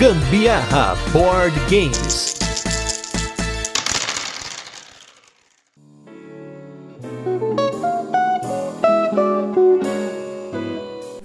Gambiarra Board Games.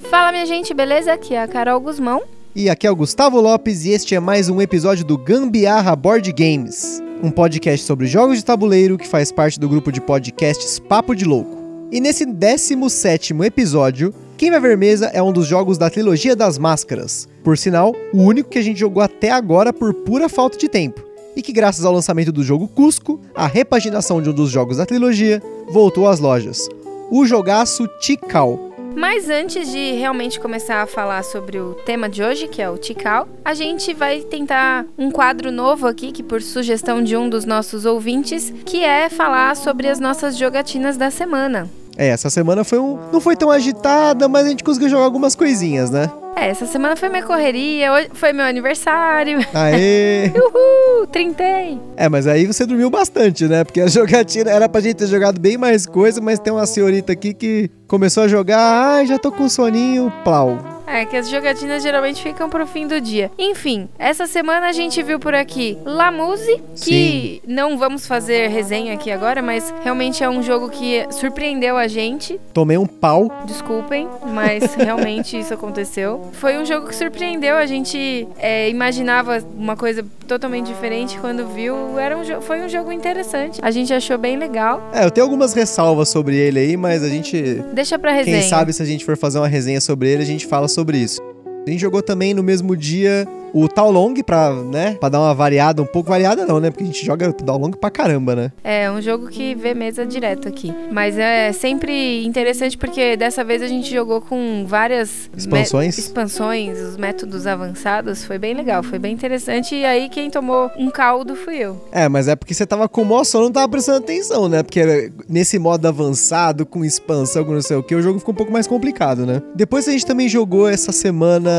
Fala minha gente, beleza? Aqui é a Carol Guzmão. E aqui é o Gustavo Lopes e este é mais um episódio do Gambiarra Board Games, um podcast sobre jogos de tabuleiro que faz parte do grupo de podcasts Papo de Louco. E nesse 17º episódio, quem vai ver mesa é um dos jogos da trilogia das máscaras. Por sinal, o único que a gente jogou até agora por pura falta de tempo. E que graças ao lançamento do jogo Cusco, a repaginação de um dos jogos da trilogia, voltou às lojas. O jogaço Tikal. Mas antes de realmente começar a falar sobre o tema de hoje, que é o Tikal, a gente vai tentar um quadro novo aqui, que por sugestão de um dos nossos ouvintes, que é falar sobre as nossas jogatinas da semana. É, essa semana foi um, não foi tão agitada, mas a gente conseguiu jogar algumas coisinhas, né? É, essa semana foi minha correria, hoje foi meu aniversário. Aê! Uhul, trintei. É, mas aí você dormiu bastante, né? Porque a jogatina era pra gente ter jogado bem mais coisa, mas tem uma senhorita aqui que começou a jogar, ai, já tô com soninho, plau. É, que as jogatinas geralmente ficam pro fim do dia. Enfim, essa semana a gente viu por aqui Lamuse, que Sim. não vamos fazer resenha aqui agora, mas realmente é um jogo que surpreendeu a gente. Tomei um pau. Desculpem, mas realmente isso aconteceu. Foi um jogo que surpreendeu. A gente é, imaginava uma coisa totalmente diferente quando viu. Era um foi um jogo interessante. A gente achou bem legal. É, eu tenho algumas ressalvas sobre ele aí, mas a gente Deixa pra resenha. Quem sabe se a gente for fazer uma resenha sobre ele, a gente fala sobre isso. A gente jogou também no mesmo dia o Tal Long pra, né, pra dar uma variada, um pouco variada não, né? Porque a gente joga Tal Long pra caramba, né? É um jogo que vê mesa direto aqui. Mas é sempre interessante porque dessa vez a gente jogou com várias Expansões? expansões, os métodos avançados. Foi bem legal, foi bem interessante. E aí quem tomou um caldo fui eu. É, mas é porque você tava com o maior sono, não tava prestando atenção, né? Porque nesse modo avançado, com expansão, com não sei o que, o jogo ficou um pouco mais complicado, né? Depois a gente também jogou essa semana...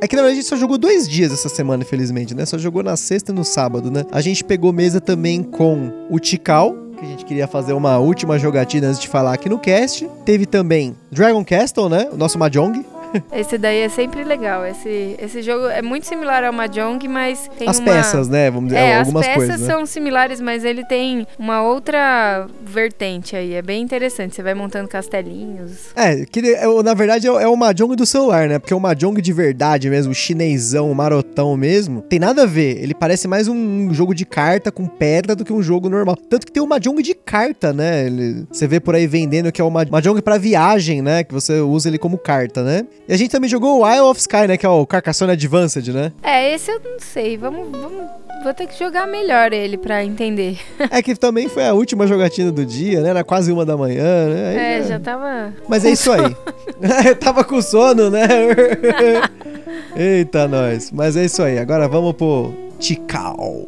É que na verdade a gente só jogou dois dias essa semana, infelizmente, né? Só jogou na sexta e no sábado, né? A gente pegou mesa também com o Tikal, que a gente queria fazer uma última jogatina antes de falar aqui no cast. Teve também Dragon Castle, né? O nosso Mahjong. Esse daí é sempre legal. Esse, esse jogo é muito similar ao Mahjong, mas tem As uma... peças, né? Vamos dizer, É, algumas as peças coisas, né? são similares, mas ele tem uma outra vertente aí. É bem interessante. Você vai montando castelinhos. É, que é, na verdade é, o- é o Mahjong do celular, né? Porque o Mahjong de verdade mesmo, o chinesão, o marotão mesmo, tem nada a ver. Ele parece mais um jogo de carta com pedra do que um jogo normal. Tanto que tem o Mahjong de carta, né? Ele- você vê por aí vendendo que é o Ma- Mahjong pra viagem, né? Que você usa ele como carta, né? E a gente também jogou o Isle of Sky, né? Que é o Carcassonne Advanced, né? É, esse eu não sei. Vamos, vamos, vou ter que jogar melhor ele pra entender. É que também foi a última jogatina do dia, né? Era quase uma da manhã, né? Aí É, já- já tava. Mas é isso aí. Eu tava com sono, né? Eita, nós. Mas é isso aí. Agora vamos pro Tikal.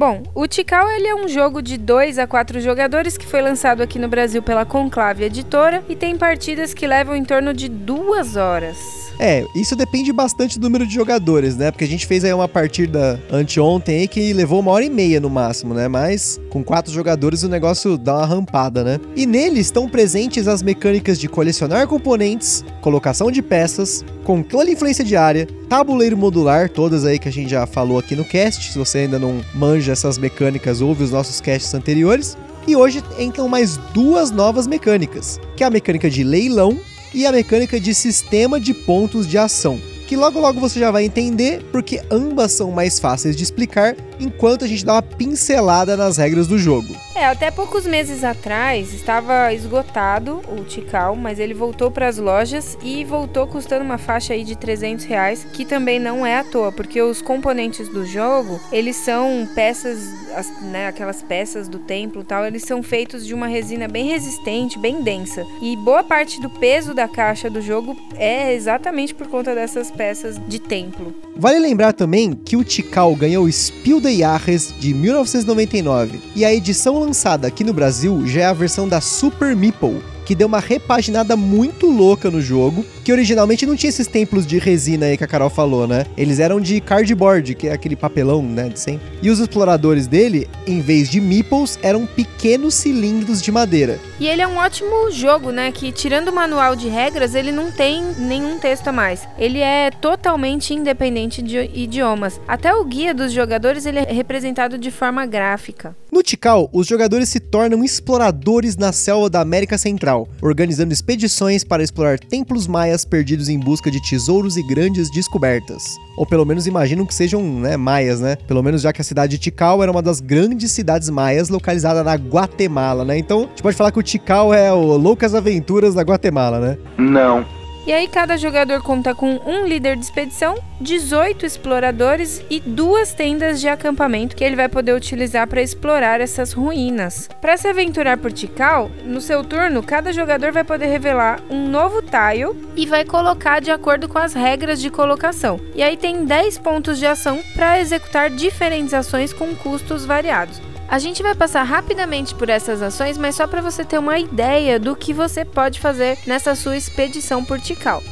Bom, o Tikal ele é um jogo de 2 a 4 jogadores que foi lançado aqui no Brasil pela Conclave Editora e tem partidas que levam em torno de duas horas. É, isso depende bastante do número de jogadores, né? Porque a gente fez aí uma partida anteontem aí que levou uma hora e meia no máximo, né? Mas com quatro jogadores o negócio dá uma rampada, né? E nele estão presentes as mecânicas de colecionar componentes, colocação de peças, controle influência diária, tabuleiro modular, todas aí que a gente já falou aqui no cast. Se você ainda não manja essas mecânicas, ouve os nossos casts anteriores. E hoje entram mais duas novas mecânicas, que é a mecânica de leilão e a mecânica de sistema de pontos de ação, que logo logo você já vai entender, porque ambas são mais fáceis de explicar enquanto a gente dá uma pincelada nas regras do jogo. É, até poucos meses atrás estava esgotado o Tikal, mas ele voltou para as lojas e voltou custando uma faixa aí de 300 reais, que também não é à toa, porque os componentes do jogo, eles são peças, as- né, aquelas peças do templo e tal, eles são feitos de uma resina bem resistente, bem densa. E boa parte do peso da caixa do jogo é exatamente por conta dessas peças de templo. Vale lembrar também que o Tikal ganhou o Spiel des Jahres de 1999 e a edição lançada aqui no Brasil já é a versão da Super Meeple, que deu uma repaginada muito louca no jogo, que originalmente não tinha esses templos de resina aí que a Carol falou, né? Eles eram de cardboard, que é aquele papelão, né, de sempre. E os exploradores dele, em vez de meeples, eram pequenos cilindros de madeira. E ele é um ótimo jogo, né? Que tirando o manual de regras, ele não tem nenhum texto a mais. Ele é totalmente independente de idiomas. Até o guia dos jogadores ele é representado de forma gráfica. No Tikal, os jogadores se tornam exploradores na selva da América Central, organizando expedições para explorar templos maias perdidos em busca de tesouros e grandes descobertas. Ou pelo menos imaginam que sejam né, maias, né? Pelo menos já que a cidade de Tikal era uma das grandes cidades maias localizada na Guatemala, né? Então, a gente pode falar que o Tikal é o Loucas Aventuras da Guatemala, né? Não. E aí cada jogador conta com um líder de expedição, 18 exploradores e duas tendas de acampamento que ele vai poder utilizar para explorar essas ruínas. Para se aventurar por Tikal, no seu turno, cada jogador vai poder revelar um novo tile e vai colocar de acordo com as regras de colocação. E aí tem 10 pontos de ação para executar diferentes ações com custos variados. A gente vai passar rapidamente por essas ações, mas só para você ter uma ideia do que você pode fazer nessa sua expedição por Tikal.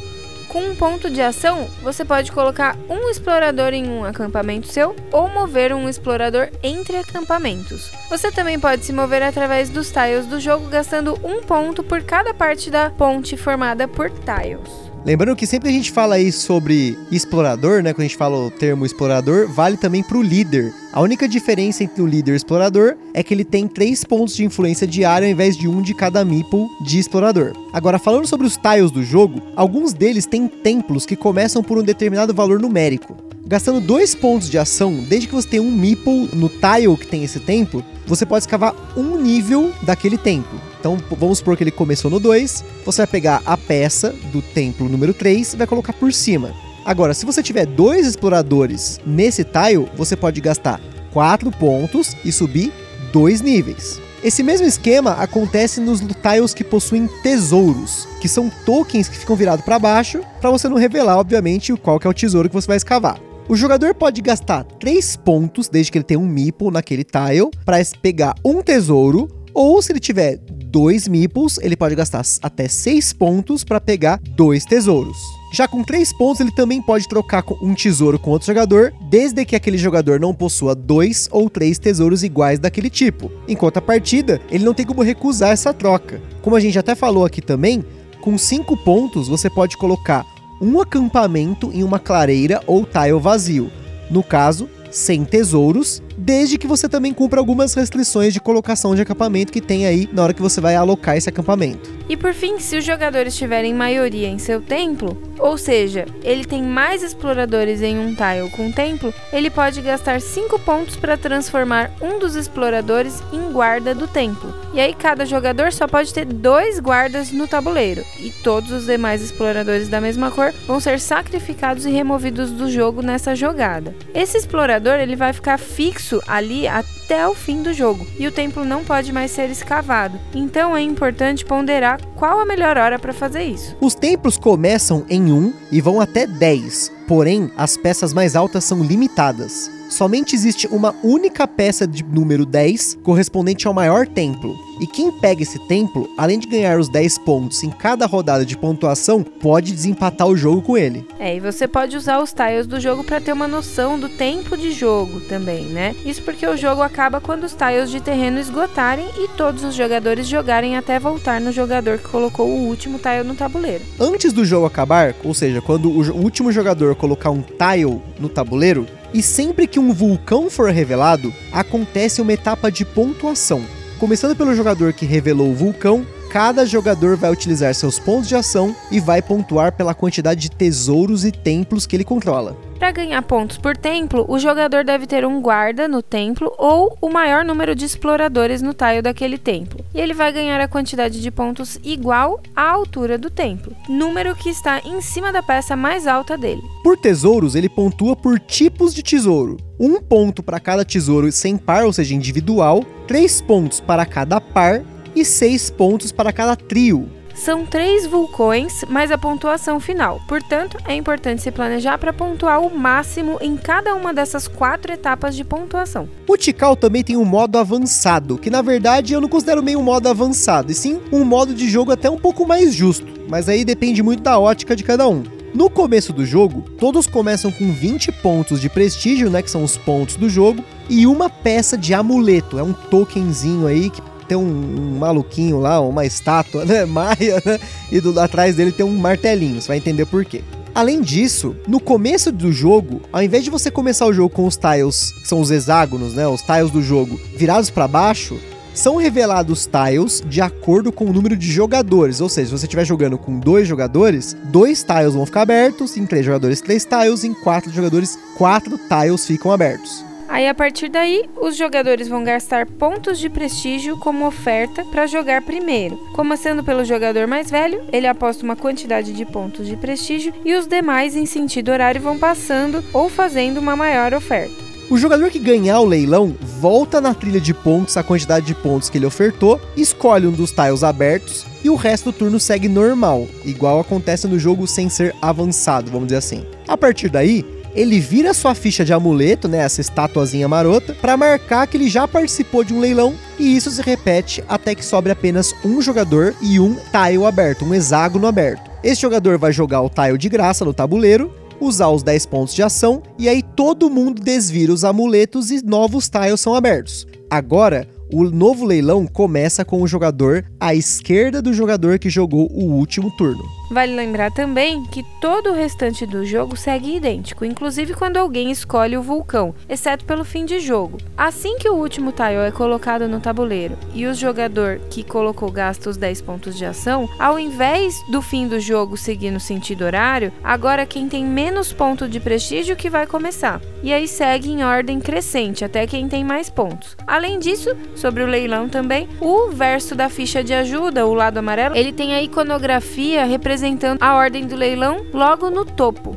Com um ponto de ação, você pode colocar um explorador em um acampamento seu ou mover um explorador entre acampamentos. Você também pode se mover através dos tiles do jogo, gastando um ponto por cada parte da ponte formada por tiles. Lembrando que sempre a gente fala aí sobre explorador, né? Quando a gente fala o termo explorador, vale também para o líder. A única diferença entre o líder e o explorador é que ele tem três pontos de influência diária ao invés de um de cada meeple de explorador. Agora, falando sobre os tiles do jogo, alguns deles têm templos que começam por um determinado valor numérico. Gastando dois pontos de ação, desde que você tenha um meeple no tile que tem esse templo, você pode escavar um nível daquele templo. Então vamos supor que ele começou no 2, você vai pegar a peça do templo número 3 e vai colocar por cima. Agora, se você tiver dois exploradores nesse tile, você pode gastar 4 pontos e subir dois níveis. Esse mesmo esquema acontece nos tiles que possuem tesouros, que são tokens que ficam virados para baixo, para você não revelar, obviamente, qual é o tesouro que você vai escavar. O jogador pode gastar 3 pontos, desde que ele tenha um meeple naquele tile, para pegar um tesouro, ou se ele tiver dois meeples, ele pode gastar até 6 pontos para pegar dois tesouros. Já com 3 pontos, ele também pode trocar um tesouro com outro jogador, desde que aquele jogador não possua dois ou três tesouros iguais daquele tipo. Enquanto a partida, ele não tem como recusar essa troca. Como a gente até falou aqui também, com 5 pontos você pode colocar um acampamento em uma clareira ou tile vazio. No caso, sem tesouros, desde que você também cumpra algumas restrições de colocação de acampamento que tem aí na hora que você vai alocar esse acampamento. E por fim, se os jogadores tiverem maioria em seu templo, ou seja, ele tem mais exploradores em um tile com templo, ele pode gastar 5 pontos para transformar um dos exploradores em guarda do templo. E aí cada jogador só pode ter dois guardas no tabuleiro, e todos os demais exploradores da mesma cor vão ser sacrificados e removidos do jogo nessa jogada. Esse explorador ele vai ficar fixo ali até o fim do jogo, e o templo não pode mais ser escavado. Então é importante ponderar qual a melhor hora para fazer isso. Os templos começam em 1 e vão até 10, porém as peças mais altas são limitadas. Somente existe uma única peça de número 10 correspondente ao maior templo. E quem pega esse templo, além de ganhar os 10 pontos em cada rodada de pontuação, pode desempatar o jogo com ele. É, e você pode usar os tiles do jogo para ter uma noção do tempo de jogo também, né? Isso porque o jogo acaba quando os tiles de terreno esgotarem e todos os jogadores jogarem até voltar no jogador que colocou o último tile no tabuleiro. Antes do jogo acabar, ou seja, quando o último jogador colocar um tile no tabuleiro, e sempre que um vulcão for revelado, acontece uma etapa de pontuação. Começando pelo jogador que revelou o vulcão, cada jogador vai utilizar seus pontos de ação e vai pontuar pela quantidade de tesouros e templos que ele controla. Para ganhar pontos por templo, o jogador deve ter um guarda no templo ou o maior número de exploradores no tile daquele templo. E ele vai ganhar a quantidade de pontos igual à altura do templo, número que está em cima da peça mais alta dele. Por tesouros, ele pontua por tipos de tesouro. Um ponto para cada tesouro sem par, ou seja, individual, três pontos para cada par e seis pontos para cada trio. São três vulcões, mais a pontuação final. Portanto, é importante se planejar para pontuar o máximo em cada uma dessas quatro etapas de pontuação. O Tikal também tem um modo avançado, que na verdade eu não considero meio um modo avançado, e sim um modo de jogo até um pouco mais justo, mas aí depende muito da ótica de cada um. No começo do jogo, todos começam com 20 pontos de prestígio, né, que são os pontos do jogo, e uma peça de amuleto, é um tokenzinho aí que tem um, um maluquinho lá, uma estátua, né, maia, né, e do atrás dele tem um martelinho, você vai entender por quê. Além disso, no começo do jogo, ao invés de você começar o jogo com os tiles, que são os hexágonos, né, os tiles do jogo, virados para baixo, são revelados tiles de acordo com o número de jogadores. Ou seja, se você estiver jogando com dois jogadores, dois tiles vão ficar abertos, em três jogadores, três tiles, em quatro jogadores, quatro tiles ficam abertos. Aí a partir daí, os jogadores vão gastar pontos de prestígio como oferta para jogar primeiro. Começando pelo jogador mais velho, ele aposta uma quantidade de pontos de prestígio e os demais em sentido horário vão passando ou fazendo uma maior oferta. O jogador que ganhar o leilão volta na trilha de pontos a quantidade de pontos que ele ofertou, escolhe um dos tiles abertos e o resto do turno segue normal, igual acontece no jogo sem ser avançado, vamos dizer assim. A partir daí, ele vira sua ficha de amuleto, né, essa estatuazinha marota, para marcar que ele já participou de um leilão e isso se repete até que sobre apenas um jogador e um tile aberto, um hexágono aberto. Esse jogador vai jogar o tile de graça no tabuleiro usar os 10 pontos de ação e aí todo mundo desvira os amuletos e novos tiles são abertos. Agora, o novo leilão começa com o jogador à esquerda do jogador que jogou o último turno. Vale lembrar também que todo o restante do jogo segue idêntico, inclusive quando alguém escolhe o vulcão, exceto pelo fim de jogo. Assim que o último tile é colocado no tabuleiro e o jogador que colocou gasta os 10 pontos de ação, ao invés do fim do jogo seguir no sentido horário, agora quem tem menos ponto de prestígio que vai começar. E aí segue em ordem crescente até quem tem mais pontos. Além disso, sobre o leilão também, o verso da ficha de ajuda, o lado amarelo, ele tem a iconografia representando representando a ordem do leilão logo no topo.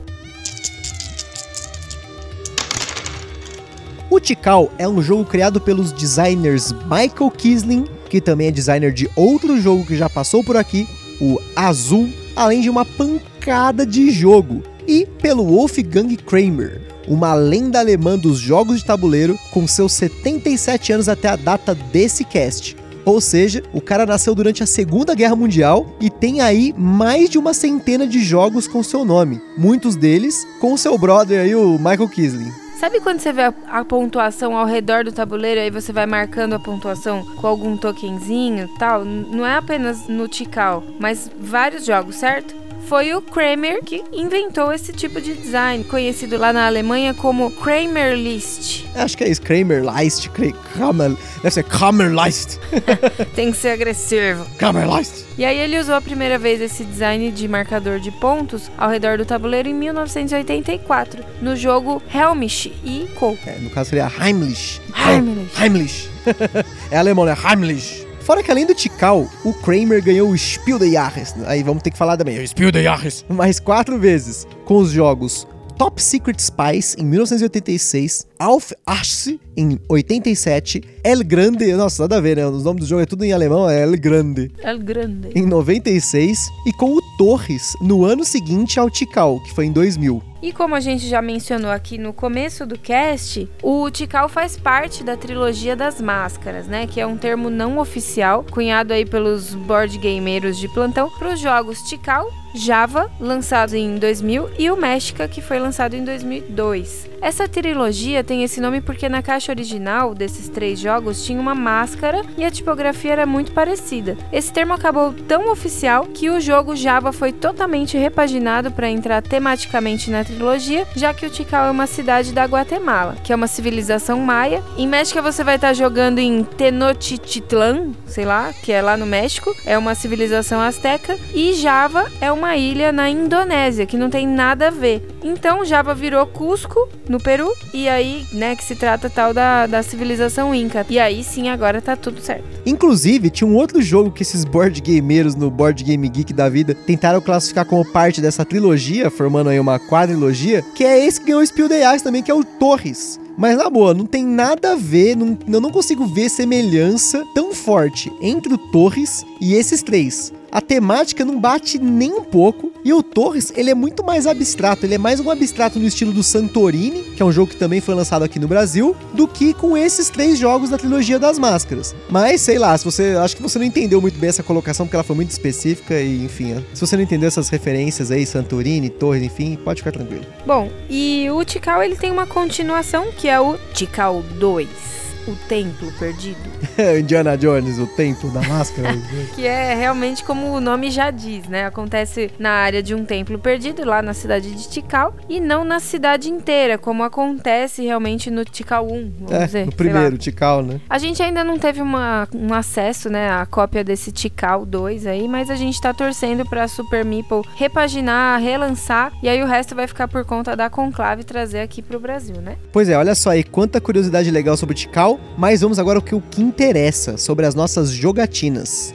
O Tikal é um jogo criado pelos designers Michael Kisling, que também é designer de outro jogo que já passou por aqui, o Azul, além de uma pancada de jogo, e pelo Wolfgang Kramer, uma lenda alemã dos jogos de tabuleiro com seus 77 anos até a data desse cast. Ou seja, o cara nasceu durante a Segunda Guerra Mundial e tem aí mais de uma centena de jogos com seu nome. Muitos deles com seu brother aí, o Michael Kisling. Sabe quando você vê a, pontuação ao redor do tabuleiro, aí você vai marcando a pontuação com algum tokenzinho tal? Não é apenas no Tikal, mas vários jogos, certo? Foi o Kramer que inventou esse tipo de design, conhecido lá na Alemanha como Kramer List. Acho que é isso, Kramer List, Kramer, deve ser Kramer List. Tem que ser agressivo. Kramer List. E aí ele usou a primeira vez esse design de marcador de pontos ao redor do tabuleiro em 1984, no jogo Helmisch e Co. É, no caso seria Heimlich. Heimlich. Heimlich. é alemão, né? Heimlich. Fora que além do Tikal, o Kramer ganhou o Spiel des Jahres. Aí vamos ter que falar também, Spiel des Jahres. Mais quatro vezes, com os jogos Top Secret Spies em 1986, Alf Arce em 87, El Grande, nossa, nada a ver, né? Os nomes do jogo é tudo em alemão, é El Grande. El Grande. Em 96 e com o Torres no ano seguinte ao Tikal, que foi em 2000. E como a gente já mencionou aqui no começo do cast, o Tikal faz parte da trilogia das máscaras, né? Que é um termo não oficial, cunhado aí pelos board gameiros de plantão, para os jogos Tikal, Java, lançado em 2000, e o México, que foi lançado em 2002. Essa trilogia tem esse nome porque na caixa original desses três jogos tinha uma máscara e a tipografia era muito parecida. Esse termo acabou tão oficial que o jogo Java foi totalmente repaginado para entrar tematicamente na trilogia, já que o Tikal é uma cidade da Guatemala, que é uma civilização maia. Em México você vai estar jogando em Tenochtitlan, sei lá, que é lá no México, é uma civilização asteca, e Java é uma ilha na Indonésia, que não tem nada a ver. Então Java virou Cusco no Peru, e aí, né, que se trata tal da, da civilização Inca. E aí sim, agora tá tudo certo. Inclusive, tinha um outro jogo que esses board gameiros no Board Game Geek da vida tentaram classificar como parte dessa trilogia, formando aí uma quadrilogia, que é esse que ganhou o Spiel também, que é o Torres. Mas na boa, não tem nada a ver, não, eu não consigo ver semelhança tão forte entre o Torres e esses três. a temática não bate nem um pouco. E o Torres, ele é muito mais abstrato. Ele é mais um abstrato no estilo do Santorini, que é um jogo que também foi lançado aqui no Brasil, do que com esses três jogos da trilogia das máscaras. Mas, sei lá, se você. Acho que você não entendeu muito bem essa colocação, porque ela foi muito específica e, enfim. Se você não entendeu essas referências aí, Santorini, Torres, enfim, pode ficar tranquilo. Bom, e o Tikal ele tem uma continuação que é o Tikal 2 o Templo Perdido. Indiana Jones, o Templo da Máscara. que é realmente como o nome já diz, né? Acontece na área de um templo perdido, lá na cidade de Tikal, e não na cidade inteira, como acontece realmente no Tikal 1, vamos é, dizer. No primeiro, Tikal, né? A gente ainda não teve uma, um acesso, né, à cópia desse Tikal 2 aí, mas a gente tá torcendo pra Super Meeple repaginar, relançar, e aí o resto vai ficar por conta da Conclave trazer aqui pro Brasil, né? Pois é, olha só aí, quanta curiosidade legal sobre o Tikal mas vamos agora ao que, o que interessa, sobre as nossas jogatinas.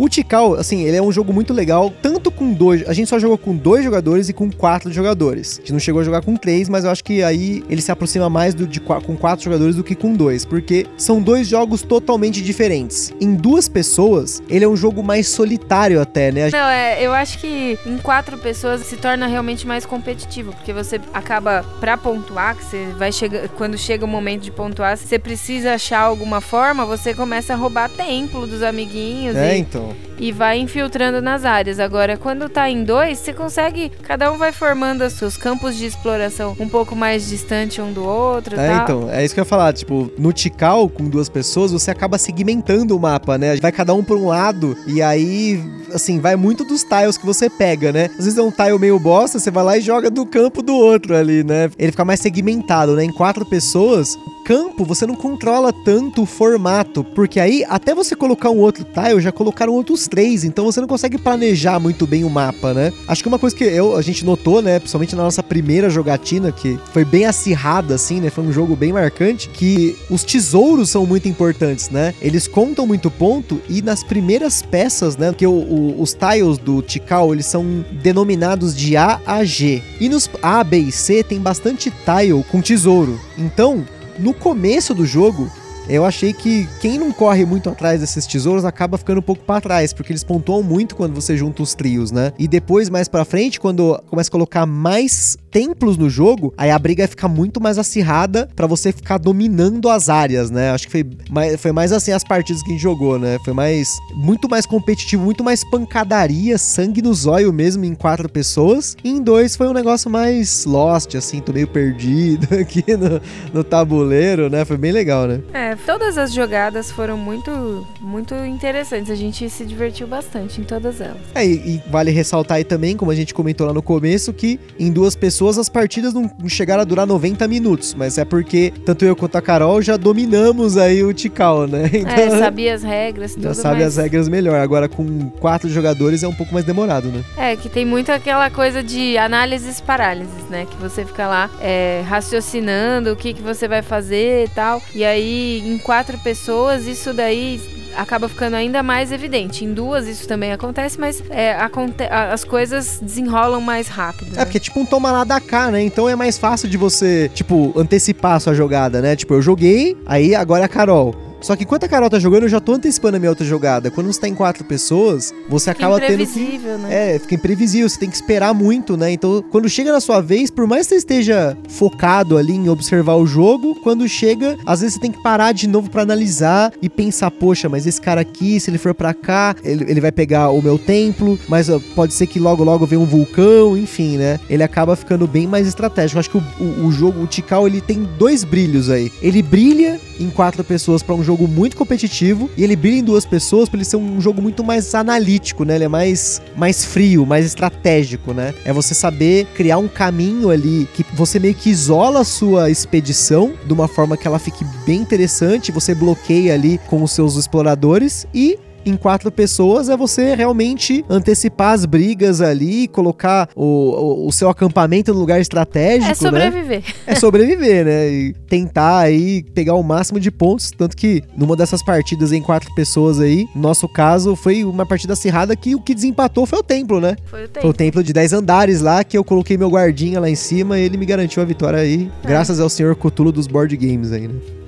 O Tikal, assim, ele é um jogo muito legal, tanto com dois. A gente só jogou com dois jogadores e com quatro jogadores. A gente não chegou a jogar com três, mas eu acho que aí ele se aproxima mais do, de, com quatro jogadores do que com dois, porque são dois jogos totalmente diferentes. Em duas pessoas, ele é um jogo mais solitário até, né? Não, é, eu acho que em quatro pessoas se torna realmente mais competitivo, porque você acaba para pontuar, que você vai chegar, quando chega o momento de pontuar, você precisa achar alguma forma, você começa a roubar templo dos amiguinhos. É, e... então e vai infiltrando nas áreas. Agora, quando tá em dois, você consegue. Cada um vai formando os seus campos de exploração um pouco mais distante um do outro. É, tal. então, é isso que eu ia falar. Tipo, no Tikal, com duas pessoas, você acaba segmentando o mapa, né? Vai cada um por um lado, e aí, assim, vai muito dos tiles que você pega, né? Às vezes é um tile meio bosta, você vai lá e joga do campo do outro ali, né? Ele fica mais segmentado, né? Em quatro pessoas, campo você não controla tanto o formato, porque aí até você colocar um outro tile, já colocaram outros três, então você não consegue planejar muito bem o mapa, né? Acho que uma coisa que eu, a gente notou, né, principalmente na nossa primeira jogatina, que foi bem acirrada assim, né, foi um jogo bem marcante, que os tesouros são muito importantes, né? Eles contam muito ponto e nas primeiras peças, né, que o, o, os tiles do Tikal, eles são denominados de A a G. E nos A, B e C tem bastante tile com tesouro. Então, no começo do jogo, eu achei que quem não corre muito atrás desses tesouros acaba ficando um pouco para trás, porque eles pontuam muito quando você junta os trios, né? E depois, mais para frente, quando começa a colocar mais templos no jogo, aí a briga fica muito mais acirrada para você ficar dominando as áreas, né? Acho que foi mais, foi mais assim as partidas que a gente jogou, né? Foi mais muito mais competitivo, muito mais pancadaria, sangue no zóio mesmo em quatro pessoas. E em dois foi um negócio mais lost, assim, tô meio perdido aqui no, no tabuleiro, né? Foi bem legal, né? É, todas as jogadas foram muito, muito interessantes. A gente se divertiu bastante em todas elas. É, e, e vale ressaltar aí também, como a gente comentou lá no começo, que em duas pessoas as partidas não chegaram a durar 90 minutos, mas é porque tanto eu quanto a Carol já dominamos aí o Tikal, né? Então, é, sabia as regras, tudo Já sabe as regras melhor. Agora com quatro jogadores é um pouco mais demorado, né? É, que tem muito aquela coisa de análises parálises, né? Que você fica lá é, raciocinando o que, que você vai fazer e tal. E aí em quatro pessoas, isso daí acaba ficando ainda mais evidente. Em duas isso também acontece, mas é, aconte as coisas desenrolam mais rápido. Né? É, porque é tipo um toma lá da cá, né? Então é mais fácil de você, tipo, antecipar a sua jogada, né? Tipo, eu joguei, aí agora é a Carol. Só que enquanto a Carol tá jogando, eu já tô antecipando a minha outra jogada. Quando você tá em quatro pessoas, você fica acaba tendo que. Né? É, fica imprevisível, você tem que esperar muito, né? Então, quando chega na sua vez, por mais que você esteja focado ali em observar o jogo, quando chega, às vezes você tem que parar de novo para analisar e pensar, poxa, mas esse cara aqui, se ele for para cá, ele, ele vai pegar o meu templo, mas ó, pode ser que logo logo venha um vulcão, enfim, né? Ele acaba ficando bem mais estratégico. Eu acho que o, o, o jogo, o Tikal, ele tem dois brilhos aí. Ele brilha em quatro pessoas para um jogo muito competitivo e ele brilha em duas pessoas para ele ser um jogo muito mais analítico, né? Ele é mais, mais frio, mais estratégico, né? É você saber criar um caminho ali que você meio que isola a sua expedição de uma forma que ela fique bem interessante, você bloqueia ali com os seus exploradores e em quatro pessoas é você realmente antecipar as brigas ali, colocar o, o, o seu acampamento no lugar estratégico. É né? sobreviver. Né? É sobreviver, né? E tentar aí pegar o máximo de pontos. Tanto que numa dessas partidas em quatro pessoas aí, no nosso caso, foi uma partida acirrada que o que desempatou foi o templo, né? Foi o templo. Foi o templo de 10 andares lá, que eu coloquei meu guardinha lá em cima e ele me garantiu a vitória aí. É. Graças ao senhor Cutulo dos board games aí, né?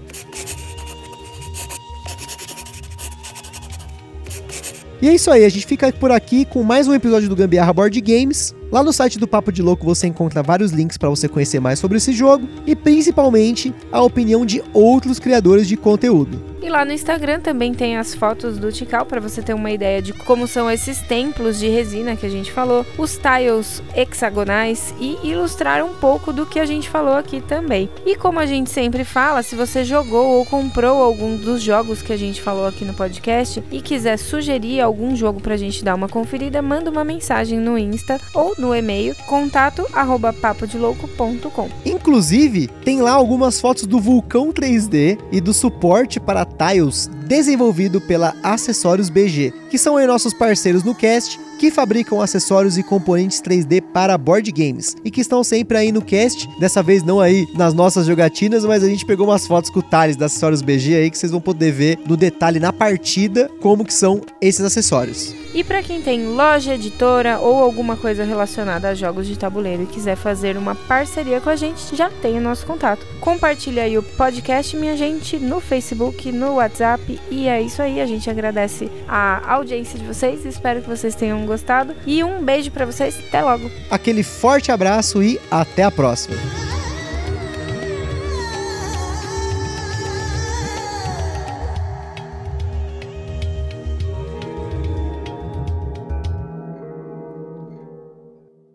E é isso aí, a gente fica por aqui com mais um episódio do Gambiarra Board Games. Lá no site do Papo de Louco você encontra vários links para você conhecer mais sobre esse jogo e principalmente a opinião de outros criadores de conteúdo. E lá no Instagram também tem as fotos do Tikal para você ter uma ideia de como são esses templos de resina que a gente falou, os tiles hexagonais e ilustrar um pouco do que a gente falou aqui também. E como a gente sempre fala, se você jogou ou comprou algum dos jogos que a gente falou aqui no podcast e quiser sugerir algum jogo pra gente dar uma conferida, manda uma mensagem no Insta ou no e-mail contato@papodelouco.com. Inclusive, tem lá algumas fotos do vulcão 3D e do suporte para tiles desenvolvido pela Acessórios BG, que são aí nossos parceiros no cast que fabricam acessórios e componentes 3D para board games e que estão sempre aí no cast, dessa vez não aí nas nossas jogatinas, mas a gente pegou umas fotos com o Thales da Acessórios BG aí que vocês vão poder ver no detalhe na partida como que são esses acessórios. E para quem tem loja, editora ou alguma coisa relacionada a jogos de tabuleiro e quiser fazer uma parceria com a gente, já tem o nosso contato. Compartilha aí o podcast, minha gente, no Facebook, no WhatsApp. E é isso aí, a gente agradece a audiência de vocês, espero que vocês tenham gostado. E um beijo para vocês, até logo. Aquele forte abraço e até a próxima.